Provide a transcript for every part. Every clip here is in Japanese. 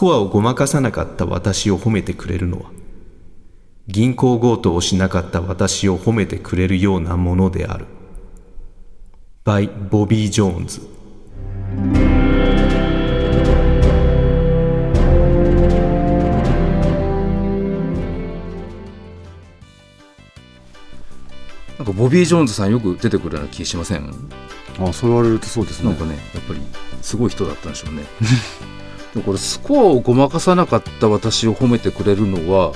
コアをごまかさなかった私を褒めてくれるのは銀行強盗をしなかった私を褒めてくれるようなものである。By ボビー・ジョーンズなんかボビー・ジョーンズさんよく出てくるような気しません？あそう言われるとそうですね。なんかねやっぱりすごい人だったんでしょうね でもこれスコアをごまかさなかった私を褒めてくれるのは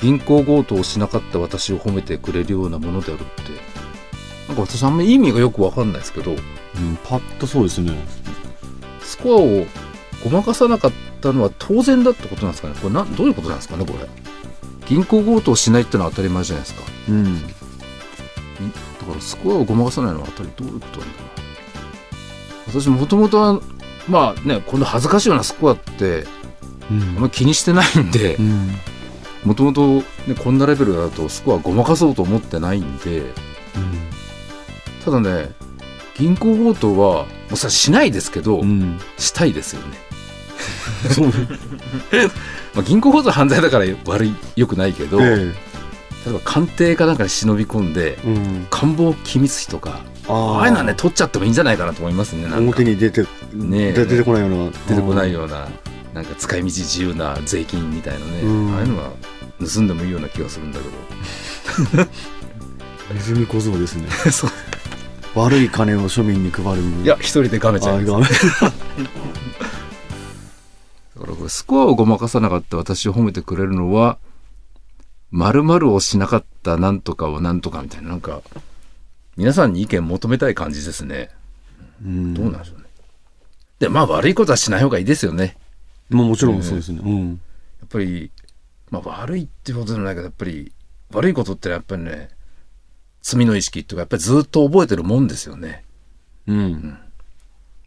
銀行強盗をしなかった私を褒めてくれるようなものであるって。なんか私あんまり意味がよくわかんないですけど。うん、パッとそうですね。スコアをごまかさなかったのは当然だってことなんですかね。これなどういうことなんですかねこれ。銀行強盗をしないってのは当たり前じゃないですか。うん。だからスコアをごまかさないのは当たりどういうことなんだろう。私もともとはまあねこんな恥ずかしいようなスコアってうん。あんまり気にしてないんでうん。もともとこんなレベルだとスコアごまかそうと思ってないんでただね銀行強盗はもうそれはしないですけど、うん。したいですよね、そう。まあ、銀行強盗は犯罪だから悪いよくないけど、え例えば官邸かなんかに忍び込んでえうん。官房機密費とかあああいうのはね取っちゃってもいいんじゃないかなと思いますね表に出てねえ。出てこないような。出てこないよようななんか使い道自由な税金みたいなね、うん。ああいうのは盗んでもいいような気がするんだけ ネズミ小僧ですね。ど そう。悪い金を庶民に配る。いや一人でがめちゃあいますだからこれスコアをごまかさなかった私を褒めてくれるのは〇〇をしなかったなんとかをなんとかみたいななんか皆さんに意見求めたい感じですね。うん。どうなんでしょうね。でまあ悪いことはしない方がいいですよね。まあもちろんそうですね。うん。やっぱり、まあ、悪いってことじゃないけどやっぱり悪いことってやっぱりね罪の意識っていうかやっぱりずっと覚えてるもんですよね。うん。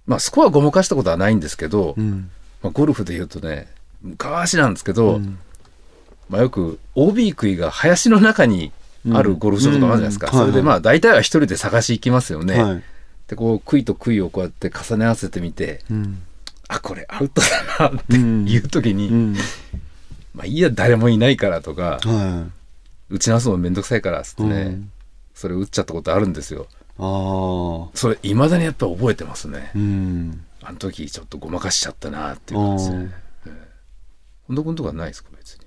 まあスコアごまかしたことはないんですけど、うん。まあ、ゴルフで言うとね昔なんですけど、うんまあ、よく OB 杭が林の中にあるゴルフ場とかあるじゃないですか、うん。うんそれでまあ大体は一人で探し行きますよね、はい。でこう杭と杭をこうやって重ね合わせてみてうん。あこれアウトだなってうん。いう時に、うん。まあいいや誰もいないからとかは打ち直すのめんどくさいからっつっていね、うん。それ打っちゃったことあるんですよ。ああそれいまだにやっぱ覚えてますね。うん。あの時ちょっとごまかしちゃったなっていう感じで。すね本田君とかないですか別に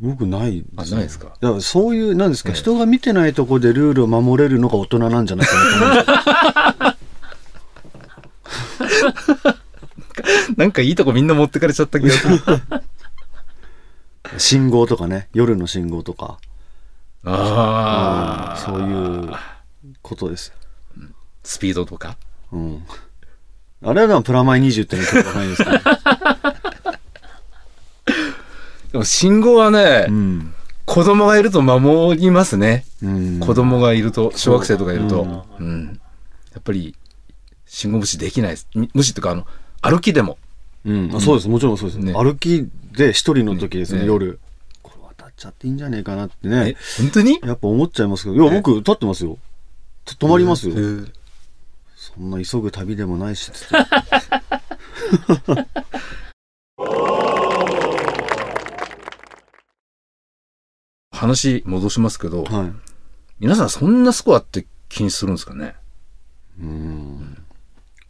僕ないです、ね、あないですか？だからそういうなんですか、ええ人が見てないとこでルールを守れるのが大人なんじゃないかなと思う なんかいいとこみんな持ってかれちゃった気がする。信号とかね夜の信号とか。ああそういうことです。よスピードとか。うん。あれはでもプラマイ20ってのはないですか、ね、でも信号はね、うん、子供がいると守りますね、うん、子供がいると小学生とかいると。ううん、やっぱり信号無視できない。ですみ無視っていうかあの歩きでも。うん、あそうです。もちろんそうです、ね。歩きで一人の時ですねね。夜。これ渡っちゃっていいんじゃねえかなってえね本当に？やっぱ思っちゃいますけど。いや僕立ってますよ。と止まりますよ、そんな急ぐ旅でもないしつって 話戻しますけど、はい。皆さんそんなスコアって気にするんですかね？うん。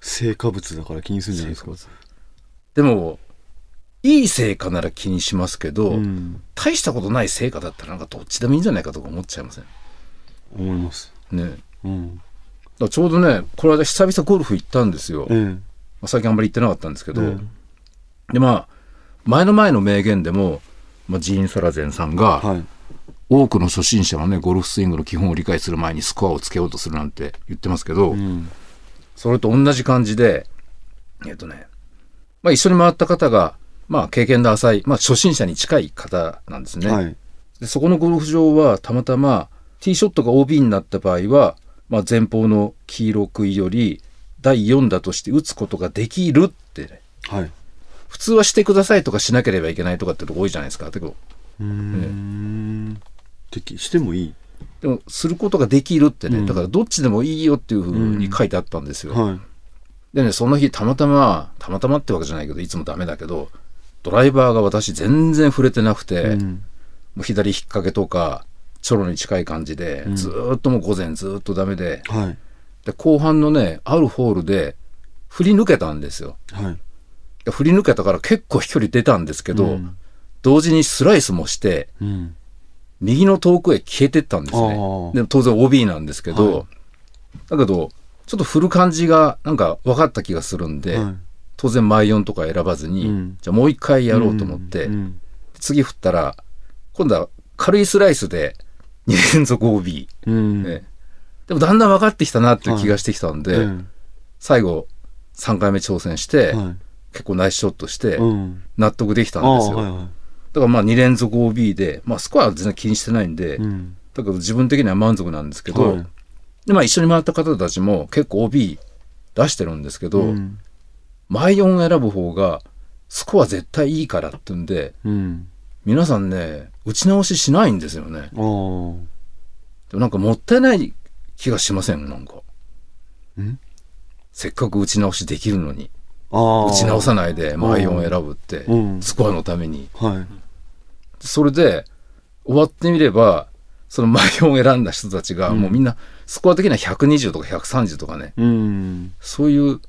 成果物だから気にするんじゃないですか？でもいい成果なら気にしますけど、うん。大したことない成果だったらなんかどっちでもいいんじゃないかとか思っちゃいません？思います。ね。うん。らちょうどねこの間久々ゴルフ行ったんですよ、まえ。えあ最近あんまり行ってなかったんですけど、えでまあ前の前の名言でも、まあ、ジーン・サラゼンさんが、はい多くの初心者はねゴルフスイングの基本を理解する前にスコアをつけようとするなんて言ってますけど、うん。それと同じ感じでえっ、とね、まあ、一緒に回った方が、まあ、経験の浅い、まあ、初心者に近い方なんですね。はい。でそこのゴルフ場はたまたまティーショットが OB になった場合は、まあ、前方の黄色杭より第4打として打つことができるって。ねはい。普通はしてくださいとかしなければいけないとかってとこ多いじゃないですか。だけどうーん。できしてもいいでもすることができるってね、うんだからどっちでもいいよっていうふうに書いてあったんですよ。はいでねその日たまたまたまたまってわけじゃないけどいつもダメだけどドライバーが私全然触れてなくて、うんもう左引っ掛けとか、チョロに近い感じで、ずーっともう午前ずーっとダメで、はい。で、後半のね、あるホールで、振り抜けたんですよ。はい。で振り抜けたから結構飛距離出たんですけど、うん同時にスライスもして、うん。右の遠くへ消えてったんですね。でも当然 OB なんですけど、はだけど、ちょっと振る感じがなんか分かった気がするんで、はい当然マイオンとか選ばずに、うんじゃあもう一回やろうと思って、うん次振ったら、今度は軽いスライスで2連続 OB、うん。ねでもだんだん分かってきたなっていう気がしてきたんで、うん最後3回目挑戦して、はい。結構ナイスショットしてうん。納得できたんですよ。だからまあ2連続 OB で、まあスコアは全然気にしてないんで、うん。だけど自分的には満足なんですけど、はいでまあ一緒に回った方たちも結構 OB 出してるんですけど、うん。マイオン選ぶ方がスコア絶対いいからってんで、うん。皆さんね、打ち直ししないんですよね。でもなんかもったいない気がしません？なんか。ん？せっかく打ち直しできるのに。打ち直さないでマイオン選ぶってう、んスコアのために。はい。それで、終わってみれば、そのマイオンを選んだ人たちが、もうみんな、スコア的には120とか130とかね、うん。そういう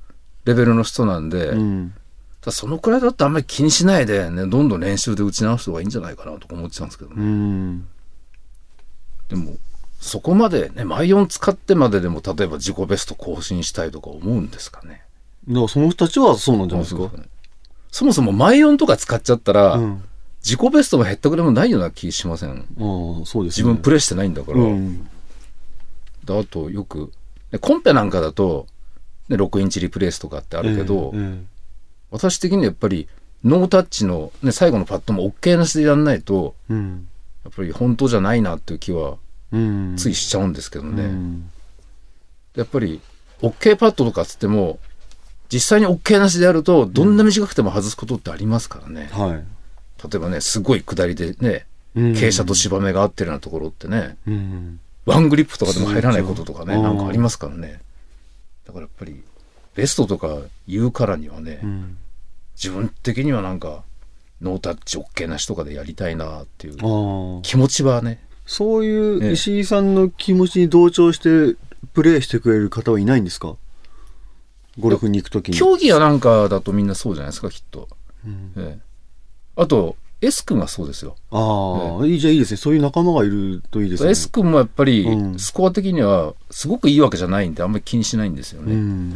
レベルの人なんで、うん。そのくらいだとあんまり気にしないで、ね、どんどん練習で打ち直した方がいいんじゃないかなとか思ってたんですけどうね。ん。でも、そこまでね、マイオン使ってまででも、例えば自己ベスト更新したいとか思うんですかね。だからその人たちはそうなんじゃないですか？そもそもマイオンとか使っちゃったら、うん。自己ベストも減ったくれもないような気しません？ああ、そうですね。自分プレイしてないんだから。うん。であとよく、ねコンペなんかだと、ね、6インチリプレイスとかってあるけど、ええ私的にはやっぱりノータッチの、ね、最後のパットも OK なしでやんないと、ええうん。やっぱり本当じゃないなっていう気はうん。ついしちゃうんですけどね。うん。やっぱり OK パットとかっつっても、実際に OK なしでやると、どんな短くても外すことってありますからね。はい。例えばね、すごい下りでね、うん傾斜と芝目が合ってるようなところってね、うん。ワングリップとかでも入らないこととかね、なんかありますからね。だからやっぱり、ベストとか言うからにはね、うん。自分的にはなんか、ノータッチ OK なしとかでやりたいなっていう。気持ちはね、そういうええ石井さんの気持ちに同調してプレイしてくれる方はいないんですか？ゴルフに行くときに。競技やなんかだとみんなそうじゃないですか、きっと。うんええあと、S 君がそうですよ。ああ、いいじゃあいいですね。そういう仲間がいるといいですね。S 君もやっぱりう、んスコア的にはすごくいいわけじゃないんで、あんまり気にしないんですよね。やうん。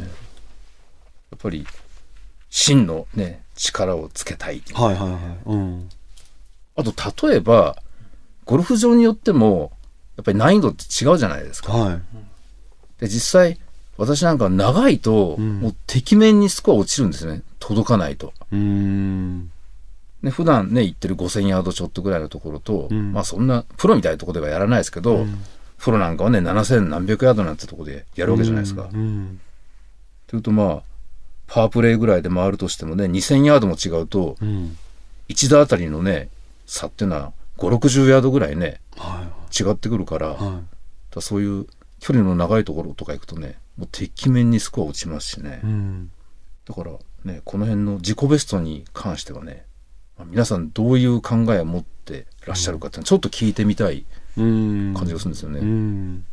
っぱり、真のね、力をつけたい。はいはいはい。うん。あと、例えば、ゴルフ場によっても、やっぱり難易度って違うじゃないですか。はい。で、実際、私なんか長いと、うんもう敵面にスコア落ちるんですね。届かないと。うーん。ね、普段ね、行ってる5000ヤードちょっとぐらいのところと、うんまあそんな、プロみたいなところではやらないですけど、うんプロなんかはね、7000何百ヤードなんてところでやるわけじゃないですか。うん。というとまあ、パワープレイぐらいで回るとしてもね、2000ヤードも違うと、うん。1打あたりのね、差っていうのは5、60ヤードぐらいね、は違ってくるから、い。だそういう距離の長いところとか行くとね、もう敵面にスコア落ちますしね。だからね、この辺の自己ベストに関してはね、まあ皆さんどういう考えを持ってらっしゃるかっていうのはちょっと聞いてみたいうん。感じがするんですよね。うん。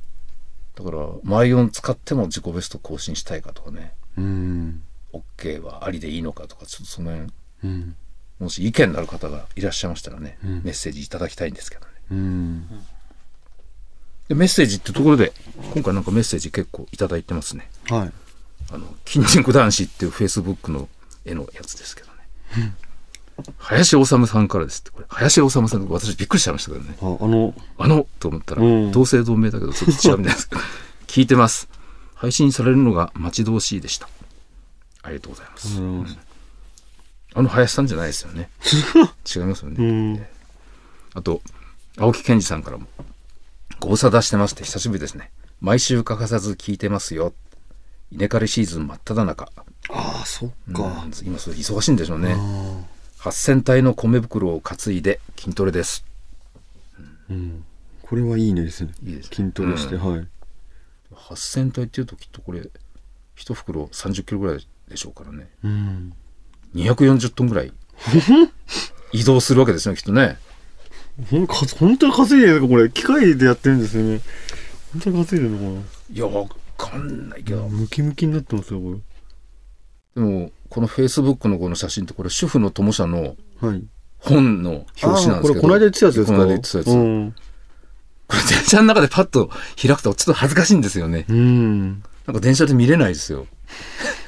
だから、マイオン使っても自己ベスト更新したいかとかね、うん。OK はありでいいのかとか、ちょっとその辺、うん。もし意見のある方がいらっしゃいましたらね、うんメッセージいただきたいんですけどね。うん。で、メッセージってところで、今回なんかメッセージ結構いただいてますね。はい。あの、筋肉男子っていうフェイスブックの絵のやつですけどね。林修さんからですって、これ。林修さんって私びっくりしちゃいましたけどね。あ、あの、あのと思ったら、うん同姓同名だけどちょっと違うみたいです。聞いてます。配信されるのが待ち遠しいでした。ありがとうございます。うんあの林さんじゃないですよね。違いますよね。うん。あと、青木健二さんからも、ご無沙汰してますって久しぶりですね。毎週欠かさず聞いてますよ。稲刈りシーズン真っ只中。ああ、そっうんか。今それ忙しいんでしょうね。あ8000体の米袋を担いで筋トレです。ーうん。これはいいねですね。いいですね筋トレして、うはい。8000体っていうときっとこれ、一袋30キロぐらいでしょうからね。うん。240トンぐらい 移動するわけですよきっとねほんか本当に稼いでるのかこれ機械でやってるんですよね本当に稼いでるのかいやわかんないけどなムキムキになってますよこでもこのフェイスブックのこの写真ってこれ主婦の友社の本の表紙なんですけど。あーこれこの間言ってたやつですか？この間言ってたやつ、うん。これ電車の中でパッと開くとちょっと恥ずかしいんですよね。うん。なんか電車で見れないですよ。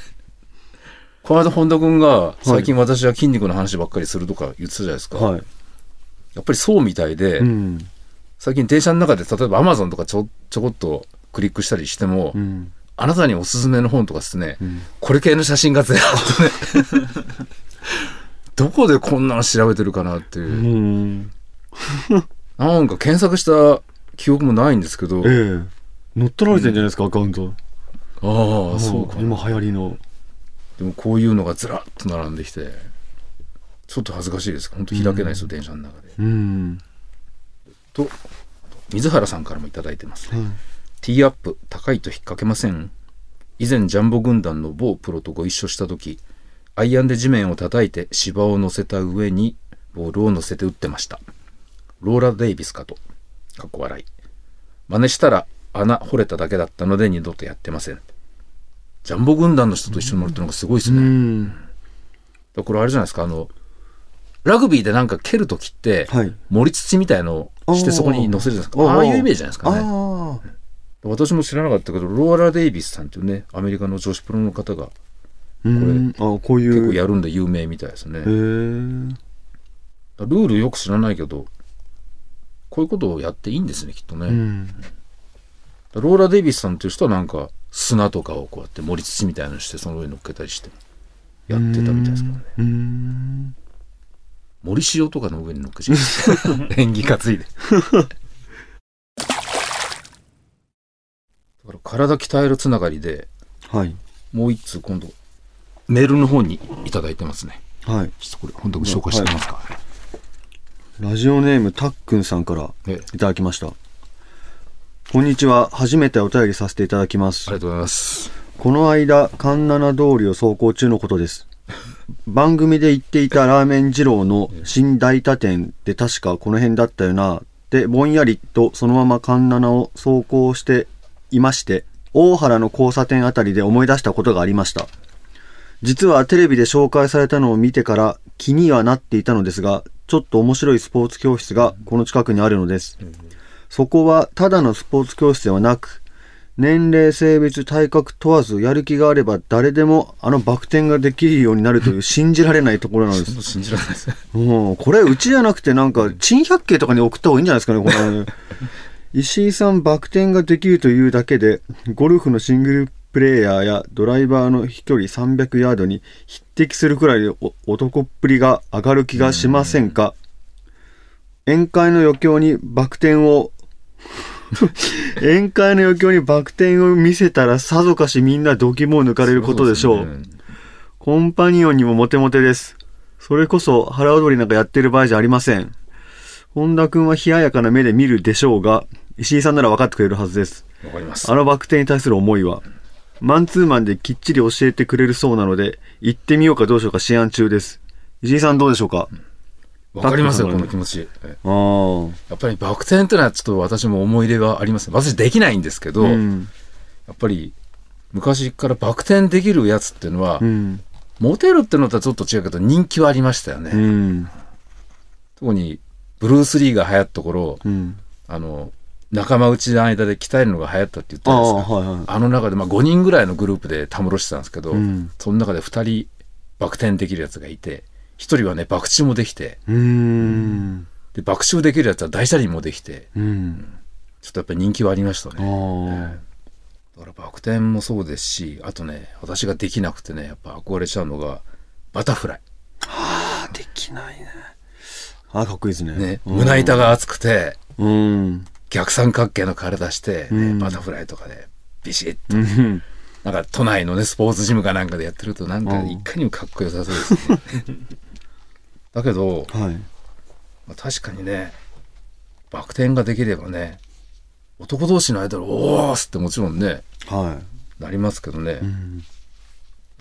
この間本田君が最近私は筋肉の話ばっかりするとか言ってたじゃないですか、はい。やっぱりそうみたいで、うん。最近電車の中で例えばアマゾンとかちょちょこっとクリックしたりしても、うんあなたにおすすめの本とかですね、ん。これ系の写真がずらっとね どこでこんなの調べてるかなっていう。う、ん。なんか検索した記憶もないんですけど、ええ。乗っ取られてんじゃないですか、アカウント。ああそうか。今流行りの。でもこういうのがずらっと並んできてちょっと恥ずかしいです。本当開けないですよ、電車の中で。うん。と水原さんからもいただいてますね、はいティーアップ高いと引っ掛けません。以前ジャンボ軍団の某プロとご一緒した時アイアンで地面を叩いて芝を乗せた上にボールを乗せて打ってました。ローラ・デイビスかと。かっこ笑い。真似したら穴掘れただけだったので二度とやってません。ジャンボ軍団の人と一緒に乗るってのがすごいですね、うん。だからこれあれじゃないですかあのラグビーでなんか蹴るときって、はい。盛り土みたいのをしてそこに乗せるじゃないですか。あー。ああいうイメージじゃないですかね。あ私も知らなかったけどローラ・デイビスさんっていうねアメリカの女子プロの方があうん。あこういう。結構やるんで有名みたいですね、ルールよく知らないけどこういうことをやっていいんですねきっとね、うん。ローラ・デイビスさんっていう人はなんか砂とかをこうやって盛り土みたいなのしてその上に乗っけたりしてやってたみたいですからね。うん。森塩とかの上に乗っけちゃう。縁起担いでだから体鍛えるつながりではい。もう一通今度メールの方にいただいてますね。はい。ちょっとこれ本当に紹介してますか、ラジオネームたっくんさんからええ。いただきました。こんにちは。初めてお便りさせていただきます。ありがとうございます。この間環七通りを走行中のことです。番組で言っていたラーメン二郎の新大田店って確かこの辺だったよなってぼんやりとそのまま環七を走行していまして大原の交差点あたりで思い出したことがありました実はテレビで紹介されたのを見てから気にはなっていたのですがちょっと面白いスポーツ教室がこの近くにあるのですそこはただのスポーツ教室ではなく年齢、性別、体格問わずやる気があれば誰でもあのバク転ができるようになるという信じられないところなんです。信じられないですねもうこれうちじゃなくてなんか珍百景とかに送った方がいいんじゃないですかね、これ。石井さんバク転ができるというだけでゴルフのシングルプレーヤーやドライバーの飛距離300ヤードに匹敵するくらいお男っぷりが上がる気がしませんか？宴会の余興にバク転を 宴会の余興にバク転を見せたらさぞかしみんな度肝を抜かれることでしょう。そですねコンパニオンにもモテモテです。それこそ腹踊りなんかやってる場合じゃありません。本田くんは冷ややかな目で見るでしょうが、石井さんなら分かってくれるはずです。わかりますあのバク転に対する思いは。マンツーマンできっちり教えてくれるそうなので、行ってみようかどうしようか思案中です。石井さんどうでしょうか？わかりますよこの気持ちえああ。やっぱりバク転ってのはちょっと私も思い出があります私できないんですけど、やうん。っぱり昔からバク転できるやつっていうのは、うん。モテるってのとはちょっと違うけど人気はありましたよね、うん。特にブルース・リーが流行った頃うん。あの仲間内の間で鍛えるのが流行ったって言ったああ、じゃないですかはいはい。あの中で、まあ、5人ぐらいのグループでたむろしてたんですけど、うんその中で2人バク転できるやつがいて1人はねバク宙もできて。でバク宙できるやつは大車輪もできてうん。ちょっとやっぱり人気はありましたあねあ。だからバク転もそうですしあとね私ができなくてねやっぱ憧れちゃうのがバタフライあ、できないね。あ、かっこいいですね。ね、うん胸板が厚くてうん。逆三角形の体して、ねうんバタフライとかでビシッとうん。なんか都内のねスポーツジムかなんかでやってるとなんかうんいかにもかっこよさそうですね だけど、はい。まあ確かにねバク転ができればね男同士の間で「おーす」ってもちろんねはなりますけどね、い。うん。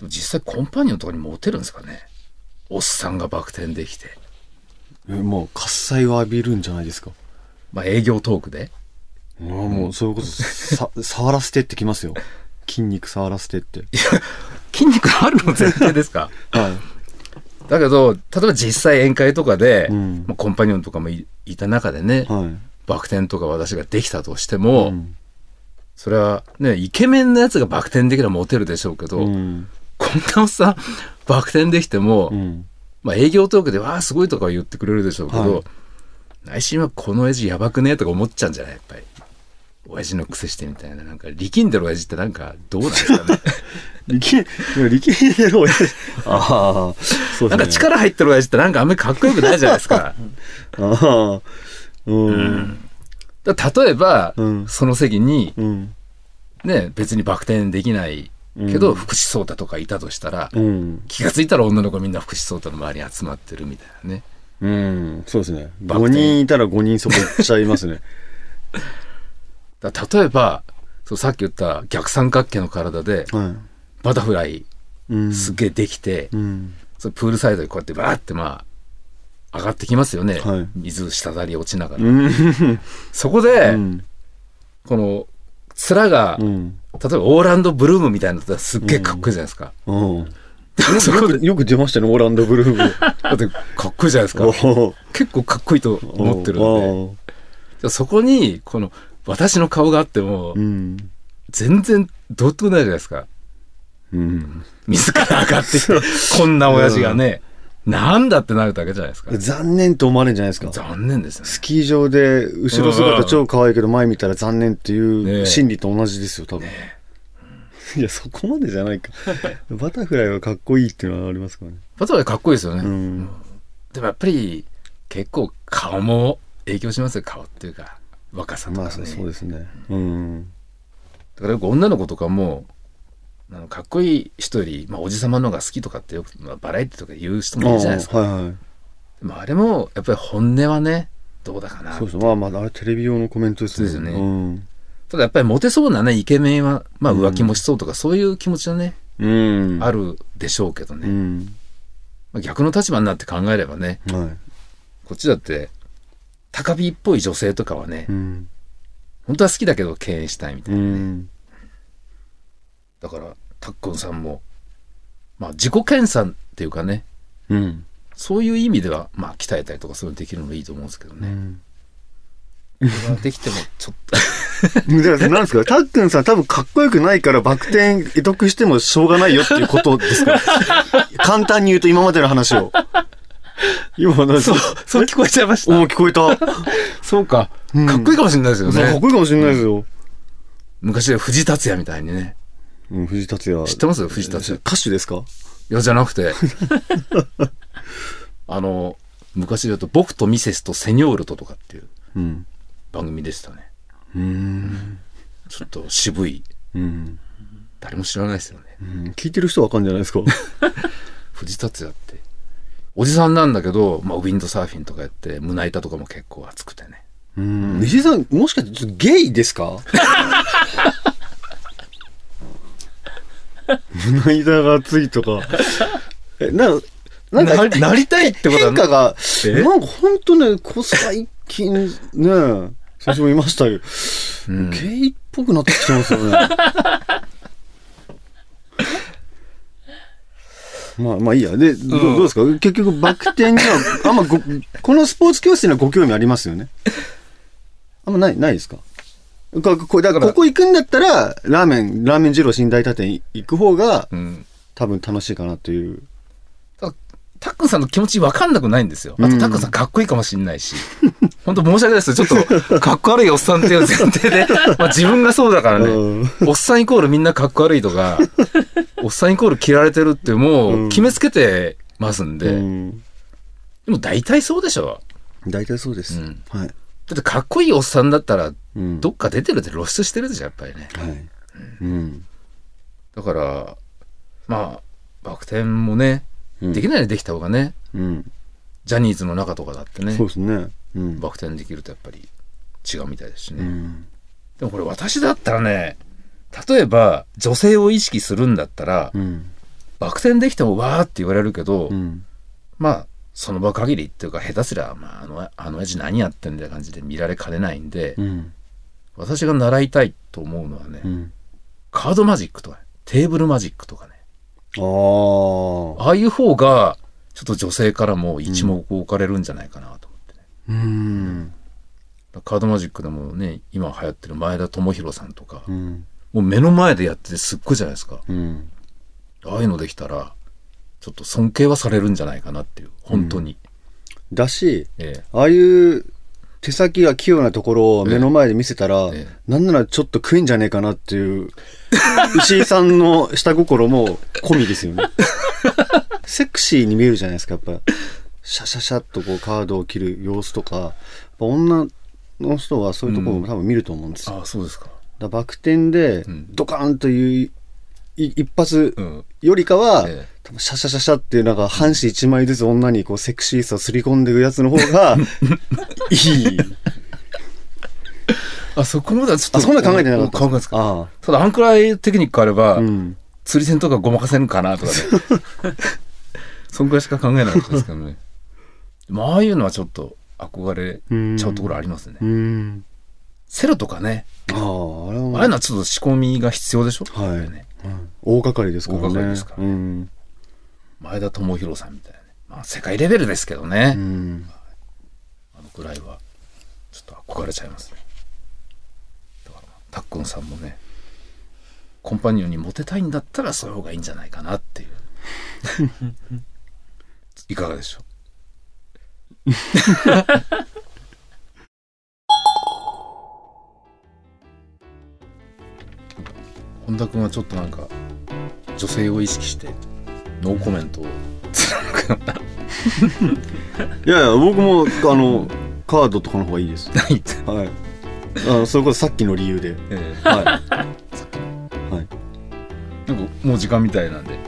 実際コンパニオンとかにモテるんですかねおっさんがバク転できて、えもう喝采を浴びるんじゃないですか。まあ営業トークで、あもうそういうこと、さ、触らせてってきますよ。筋肉触らせてって。筋肉あるの前提ですか？はい。だけど、例えば実際宴会とかで、うんまあ、コンパニオンとかもいいた中でね、はい。バク転とか私ができたとしても、うんそれはね、イケメンのやつがバク転できればモテるでしょうけど、うん。こんなおっさん、バク転できても、うん。まあ営業トークで、わあ、すごいとかは言ってくれるでしょうけど、はい内心はこの親父やばくねとか思っちゃうんじゃない？やっぱり。親父の癖してみたいな。なんか力んでる親父ってなんかどうなんですかね？力、力んでる親父。ああ、そうですね。なんか力入ってる親父ってなんかあんまりかっこよくないじゃないですか。ああ、うん。だから例えば、うんその席に、うん。ね、別にバク転できないけど、うん福士蒼太とかいたとしたら、うん。気がついたら女の子みんな福士蒼太の周りに集まってるみたいなね。うん。そうですね。5バク転人いたら5人そこ行っちゃいますね。だ例えば、そうさっき言った逆三角形の体で、はバタフライ。すっげえできて、うん。そのプールサイドにこうやってバーってまあ、上がってきますよね。はい水滴り落ちながら。うん。そこで、うん。この、面が、うん。例えばオーランド・ブルームみたいなのだったらすっげえかっこいいじゃないですか。うん。そこで、よく出ましたね、オーランドブルーム。だってかっこいいじゃないですか。お結構かっこいいと思ってるんで。そこに、この、私の顔があってもう、ん。全然どうってもないじゃないですか。うん。自ら上がってきて、こんな親父がね、なんだってなるだけじゃないですか。残念と思われるんじゃないですか。残念ですよね。スキー場で後ろ姿超可愛いけど前見たら残念っていう心理と同じですよ、多分。いや、そこまでじゃないか。バタフライはかっこいいっていうのはありますからね。バタフライかっこいいですよね。うん。でもやっぱり、結構顔も影響しますよ、顔っていうか。若さとかね。まあ、そうですね。うん。だからよく女の子とかも、あのかっこいい人より、まあ、おじさまの方が好きとかってよく、まあ、バラエティとか言う人もいるじゃないですか。ああはいはい。でもあれも、やっぱり本音はね、どうだかな。そうですまあまあ、あれテレビ用のコメントですね。ですよねうん。ただやっぱりモテそうなね、イケメンは、まあ浮気もしそうとか、そういう気持ちはね、うん。あるでしょうけどね。うん。まあ、逆の立場になって考えればね、はい。こっちだって、高飛っぽい女性とかはね、うん。本当は好きだけど敬遠したいみたういな。ん。だから、たっくんさんも、まあ自己研鑽っていうかね、うん。そういう意味では、まあ鍛えたりとかそういうのできるのもいいと思うんですけどね。うん。できてもちょっと、じゃあ、なんですか？たっくんさん多分かっこよくないからバク転得得してもしょうがないよっていうことですか？簡単に言うと今までの話を。今のそう、そう聞こえちゃいました。おー聞こえた。そうか。うんかっこいいかもしれないですよそうかっね。こいいかもしれないですよ。昔は藤達也みたいにね。うん、藤達也。知ってます？藤達也。歌手ですか？いや、じゃなくて。あの、昔で言うと、僕とミセスとセニョールトとかっていううん。番組でしたね。うん。ちょっと渋い。うん。誰も知らないですよね。うん聞いてる人わかんじゃないですか？藤達也って。おじさんなんだけど、まあ、ウィンドサーフィンとかやって、胸板とかも結構熱くてね。うん。西井さん、もしかしてゲイですか？胸板が熱いとか。え、な、なんか、ななりたいってことは？変化が、え？なんかほんとね、こう最近ね、最初も言いましたよ。うんゲイっぽくなってきてますよね。まあまあいいや。で、どうどうですか？結局バク転には、あんまご、このスポーツ教室にはご興味ありますよね？あんまない、ないですか？だから、ここ行くんだったら、ラーメン、ラーメン二郎寝台多店行く方が、うん。多分楽しいかなという。タックンさんの気持ち分かんなくないんですよ。あと、うんタックンさんかっこいいかもしんないし。本当申し訳ないですよ。ちょっと、かっこ悪いおっさんっていう前提で、まあ自分がそうだからね。うんおっさんイコールみんなかっこ悪いとか、おっさんイコール嫌われてるってもう決めつけてますんで、うん。でも大体そうでしょ。大体そうです。うんはい。だってかっこいいおっさんだったら、うんどっか出てるって露出してるでしょ、やっぱりね。はい。うん。だから、まあ、バク転もね、うんできないようにできた方がね、うん。ジャニーズの中とかだってねそう、ですね。うん。バク転できるとやっぱり違うみたいですしね。うん。でもこれ私だったらね、例えば女性を意識するんだったら、うん。バク転できてもわーって言われるけど、うん。まあその場限りっていうか下手すりゃ、まあ、あのあの親父何やってんだよ感じで見られかねないんで、うん。私が習いたいと思うのはね、うん。カードマジックとかねテーブルマジックとかねああ。いう方がちょっと女性からも一目置かれるんじゃないかなと思ってね、うん。カードマジックでもね今流行ってる前田智弘さんとか、うん。もう目の前でやっててすっごいじゃないですかうん。ああいうのできたらちょっと尊敬はされるんじゃないかなっていう本当に、だし、ええ。ああいう手先が器用なところを目の前で見せたら、ええ。なんならちょっと食えんじゃねえかなっていう、石井さんの下心も込みですよね。セクシーに見えるじゃないですか、やっぱ。シャシャシャっとこうカードを切る様子とか、女の人はそういうところも多分見ると思うんですよ。ああそうですか。だバク転でん。ドカーンというい一発うん。よりかは、ええ。多分シャシャシャシャっていうなんか半紙一枚ずつ女にこうセクシーさをすり込んでいくやつの方が いい。あそこまではちょっとあ、そんな考えてなかった。考えですかあただあんくらいテクニックあれば、あ。うん。釣り線とかごまかせるかなとかね。そんくらいしか考えなかったですけどね。まあああいうのはちょっと憧れちゃうところありますね。うん。セロとかね。ああ、あれはああいうのはちょっと仕込みが必要でしょ？はい。ねうん大掛かりですからね。大掛かりですからうん。前田智弘さんみたいなね。まあ世界レベルですけどね、うん。あのくらいはちょっと憧れちゃいますね。だからたっくんさんもねコンパニオンにモテたいんだったらそういう方がいいんじゃないかなっていう。いかがでしょう？本田君はちょっとなんか女性を意識してノーコメントを貫くようないやいや、僕も、あの、カードとかの方がいいです。はい。あの、それこそさっきの理由で。ええはい。はい。なんかもう時間みたいなんで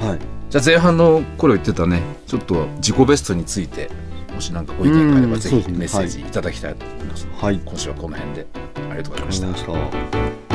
はい。じゃあ前半の頃言ってたねちょっと自己ベストについてもし何かご意見があればぜひメッセージいただきたいと思います、はい。今週はこの辺でありがとうございました。